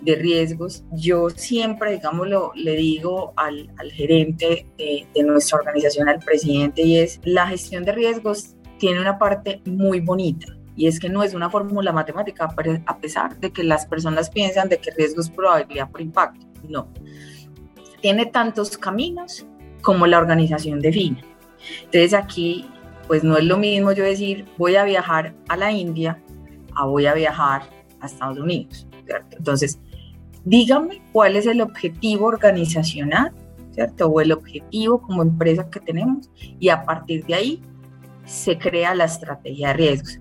Speaker 3: de riesgos. Yo siempre, digámoslo, le digo al, gerente de, de, nuestra organización, al presidente, y es la gestión de riesgos tiene una parte muy bonita. Y es que no es una fórmula matemática, a pesar de que las personas piensan de que riesgo es probabilidad por impacto. No. Tiene tantos caminos como la organización define. Entonces aquí, pues no es lo mismo yo decir, voy a viajar a la India, a voy a viajar a Estados Unidos. Entonces, dígame cuál es el objetivo organizacional, ¿cierto? O el objetivo como empresa que tenemos y a partir de ahí se crea la estrategia de riesgos.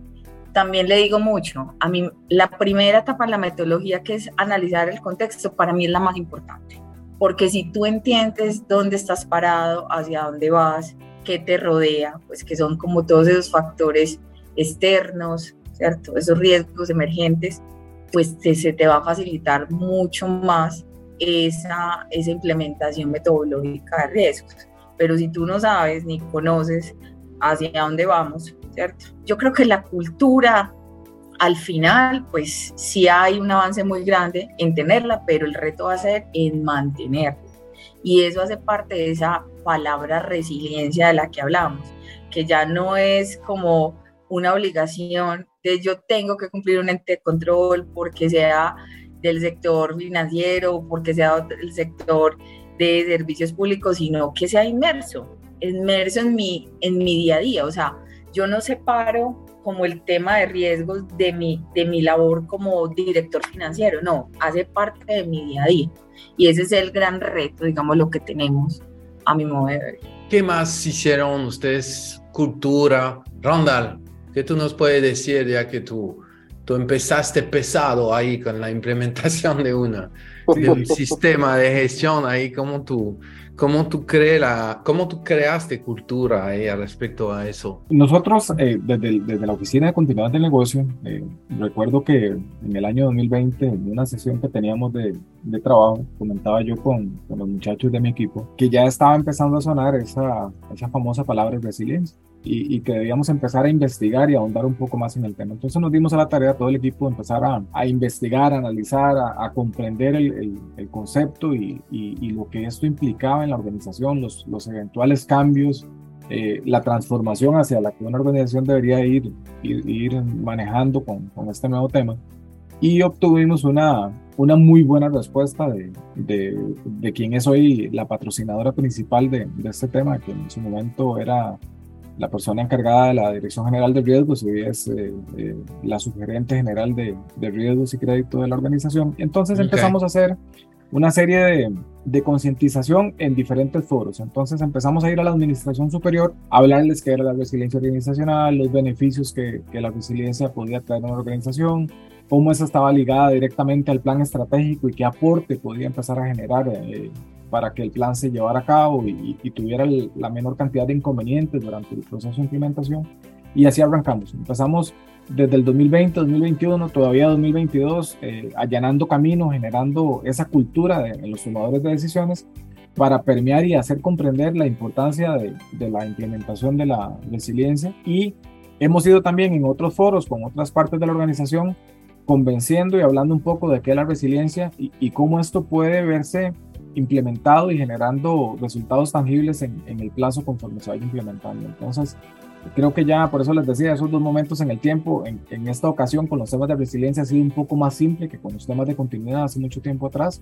Speaker 3: También le digo mucho, a mí la primera etapa de la metodología que es analizar el contexto, para mí es la más importante, porque si tú entiendes dónde estás parado, hacia dónde vas, que te rodea, pues que son como todos esos factores externos, ¿cierto? Esos riesgos emergentes, pues se te va a facilitar mucho más esa, esa implementación metodológica de riesgos. Pero si tú no sabes ni conoces hacia dónde vamos, ¿cierto? Yo creo que la cultura, al final, pues sí hay un avance muy grande en tenerla, pero el reto va a ser en mantenerla. Y eso hace parte de esa palabra resiliencia de la que hablamos, que ya no es como una obligación de yo tengo que cumplir un ente de control porque sea del sector financiero, porque sea del sector de servicios públicos, sino que sea inmerso, inmerso en mi, en mi día a día. O sea, yo no separo como el tema de riesgos de mi, de mi labor como director financiero, no, hace parte de mi día a día. Y ese es el gran reto, digamos, lo que tenemos a mi.
Speaker 1: ¿Qué más hicieron ustedes? Cultura. Rondal, ¿qué tú nos puedes decir ya que tú, tú empezaste pesado ahí con la implementación de, una, de un *laughs* sistema de gestión ahí? ¿Cómo tú, ¿Cómo tú, la, ¿Cómo tú creaste cultura eh, respecto a eso?
Speaker 5: Nosotros, eh, desde, desde, la Oficina de Continuidad del Negocio, eh, recuerdo que en el año 2020, en una sesión que teníamos de, de trabajo, comentaba yo con, con, los muchachos de mi equipo, que ya estaba empezando a sonar esa, esa famosa palabra resiliencia y, que debíamos empezar a investigar y ahondar un poco más en el tema. Entonces nos dimos a la tarea, todo el equipo, de empezar a, a investigar, a analizar, a, comprender el, el, concepto y, y, lo que esto implicaba en la organización, los, los eventuales cambios, eh, la transformación hacia la que una organización debería ir, ir, ir manejando con, con, este nuevo tema. Y obtuvimos una, una muy buena respuesta de, de, de, quien es hoy la patrocinadora principal de, de este tema, que en su momento era la persona encargada de la Dirección General de Riesgos y es eh, eh, la subgerente general de, de, riesgos y crédito de la organización. Entonces empezamos a hacer una serie de, de concientización en diferentes foros. Entonces empezamos a ir a la administración superior a hablarles qué era la resiliencia organizacional, los beneficios que, que la resiliencia podía traer a una organización, cómo esa estaba ligada directamente al plan estratégico y qué aporte podía empezar a generar eh, para que el plan se llevara a cabo y, tuviera la menor cantidad de inconvenientes durante el proceso de implementación. Y así arrancamos. Empezamos desde el 2020, 2021, todavía 2022, eh, allanando caminos, generando esa cultura en los tomadores de decisiones para permear y hacer comprender la importancia de, de, la implementación de la resiliencia. Y hemos ido también en otros foros con otras partes de la organización convenciendo y hablando un poco de qué es la resiliencia y cómo esto puede verse implementado y generando resultados tangibles en, el plazo conforme se vaya implementando. Entonces, creo que ya, por eso les decía, esos dos momentos en el tiempo, en, en, esta ocasión con los temas de resiliencia ha sido un poco más simple que con los temas de continuidad hace mucho tiempo atrás,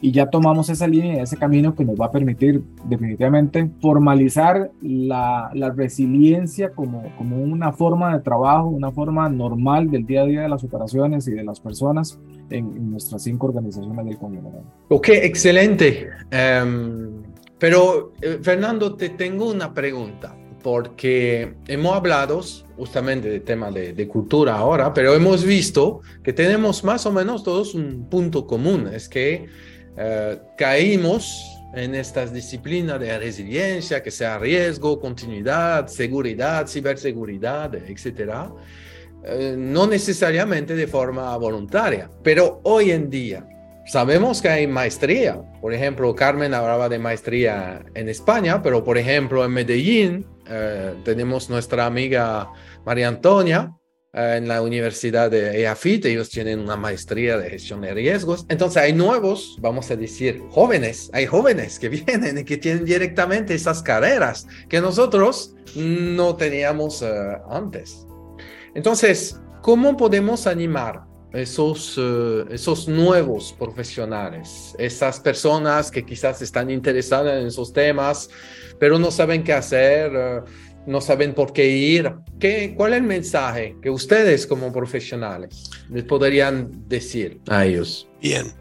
Speaker 5: y ya tomamos esa línea, ese camino que nos va a permitir definitivamente formalizar la, la, resiliencia como, como una forma de trabajo, una forma normal del día a día de las operaciones y de las personas en, nuestras cinco organizaciones del conglomerado.
Speaker 1: Ok, excelente. Um, pero, eh, Fernando, te tengo una pregunta porque hemos hablado justamente del tema de, de, cultura ahora, pero hemos visto que tenemos más o menos todos un punto común, es que eh, caímos en estas disciplinas de resiliencia, que sea riesgo, continuidad, seguridad, ciberseguridad, etcétera, eh, no necesariamente de forma voluntaria, pero hoy en día sabemos que hay maestría. Por ejemplo, Carmen hablaba de maestría en España, pero por ejemplo en Medellín eh, tenemos nuestra amiga María Antonia, en la Universidad de EAFIT, ellos tienen una maestría de gestión de riesgos. Entonces hay nuevos, vamos a decir, jóvenes, hay jóvenes que *laughs* vienen y que tienen directamente esas carreras que nosotros no teníamos eh, antes. Entonces, ¿cómo podemos animar esos, eh, esos nuevos profesionales, esas personas que quizás están interesadas en esos temas, pero no saben qué hacer? No saben por qué ir. ¿Qué, ¿Cuál es el mensaje que ustedes como profesionales les podrían decir a ellos?
Speaker 4: Bien,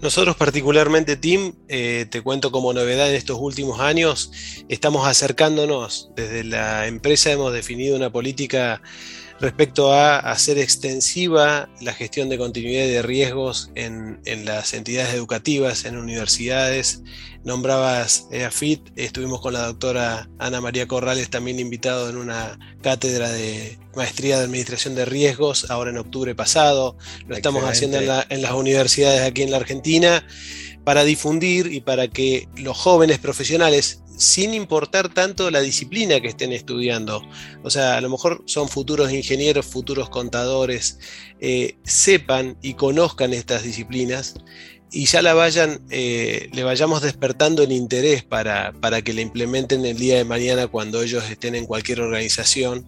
Speaker 4: nosotros particularmente, Tim, eh, te cuento como novedad en estos últimos años, estamos acercándonos, desde la empresa hemos definido una política respecto a hacer extensiva la gestión de continuidad de riesgos en, las entidades educativas, en universidades. Nombrabas EAFIT, estuvimos con la doctora Ana María Corrales también invitado en una cátedra de maestría de administración de riesgos, ahora en octubre pasado. Lo estamos haciendo en, en las universidades aquí en la Argentina para difundir y para que los jóvenes profesionales sin importar tanto la disciplina que estén estudiando. O sea, a lo mejor son futuros ingenieros, futuros contadores, eh, sepan y conozcan estas disciplinas y ya la vayan, eh, le vayamos despertando el interés para, para que la implementen el día de mañana cuando ellos estén en cualquier organización,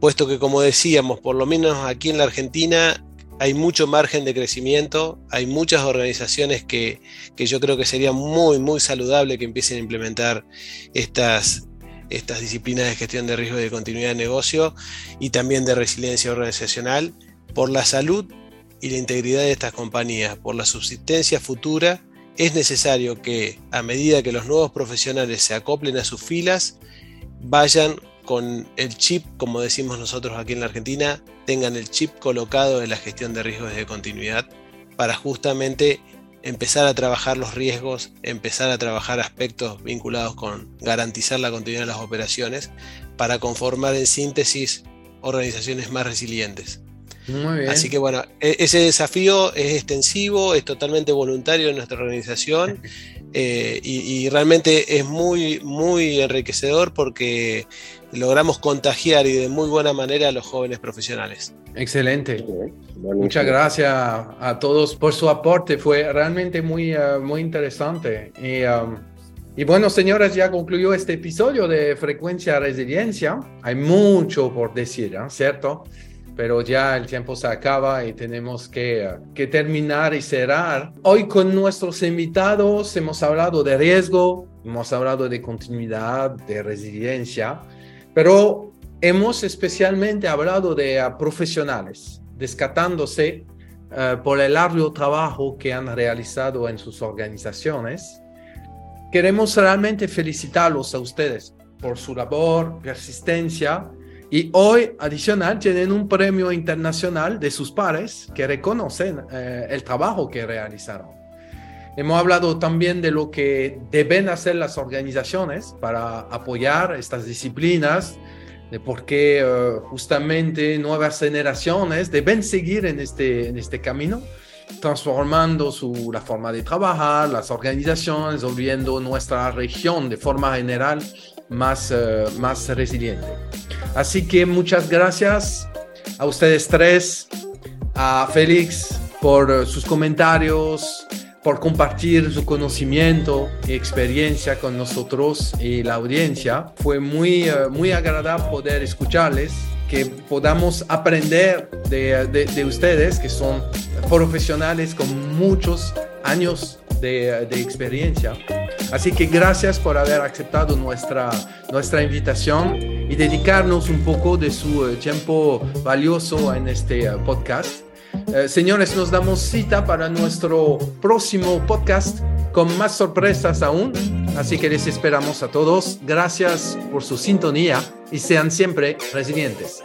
Speaker 4: puesto que como decíamos, por lo menos aquí en la Argentina, hay mucho margen de crecimiento, hay muchas organizaciones que, yo creo que sería muy, muy saludable que empiecen a implementar estas, estas disciplinas de gestión de riesgo y de continuidad de negocio y también de resiliencia organizacional por la salud y la integridad de estas compañías, por la subsistencia futura. Es necesario que a medida que los nuevos profesionales se acoplen a sus filas, vayan con el chip, como decimos nosotros aquí en la Argentina, tengan el chip colocado en la gestión de riesgos de continuidad para justamente empezar a trabajar los riesgos, empezar a trabajar aspectos vinculados con garantizar la continuidad de las operaciones para conformar en síntesis organizaciones más resilientes. Muy bien. Así que bueno, e-, ese desafío es extensivo, es totalmente voluntario en nuestra organización *laughs* eh, y, realmente es muy, muy enriquecedor porque logramos contagiar y de muy buena manera a los jóvenes profesionales.
Speaker 1: Excelente. Muchas gracias a todos por su aporte. Fue realmente muy, eh, muy interesante. Y, um, y, bueno, señores, ya concluyó este episodio de Frecuencia Resiliencia. Hay mucho por decir, ¿eh? ¿cierto? Pero ya el tiempo se acaba y tenemos que, que, terminar y cerrar. Hoy con nuestros invitados hemos hablado de riesgo, hemos hablado de continuidad, de resiliencia, pero hemos especialmente hablado de uh, profesionales, descatándose uh, por el largo trabajo que han realizado en sus organizaciones. Queremos realmente felicitarlos a ustedes por su labor, persistencia y hoy, adicional, tienen un premio internacional de sus pares que reconocen eh, el trabajo que realizaron. Hemos hablado también de lo que deben hacer las organizaciones para apoyar estas disciplinas, de por qué eh, justamente nuevas generaciones deben seguir en este, en este camino, transformando su, la forma de trabajar, las organizaciones, volviendo nuestra región de forma general más, eh, más resiliente. Así que muchas gracias a ustedes tres, a Félix por sus comentarios, por compartir su conocimiento y experiencia con nosotros y la audiencia. Fue muy, eh, muy agradable poder escucharles, que podamos aprender de, de ustedes, que son profesionales con muchos años de, experiencia. Así que gracias por haber aceptado nuestra, nuestra invitación y dedicarnos un poco de su eh, tiempo valioso en este eh, podcast. Eh, señores, nos damos cita para nuestro próximo podcast con más sorpresas aún. Así que les esperamos a todos. Gracias por su sintonía y sean siempre resilientes.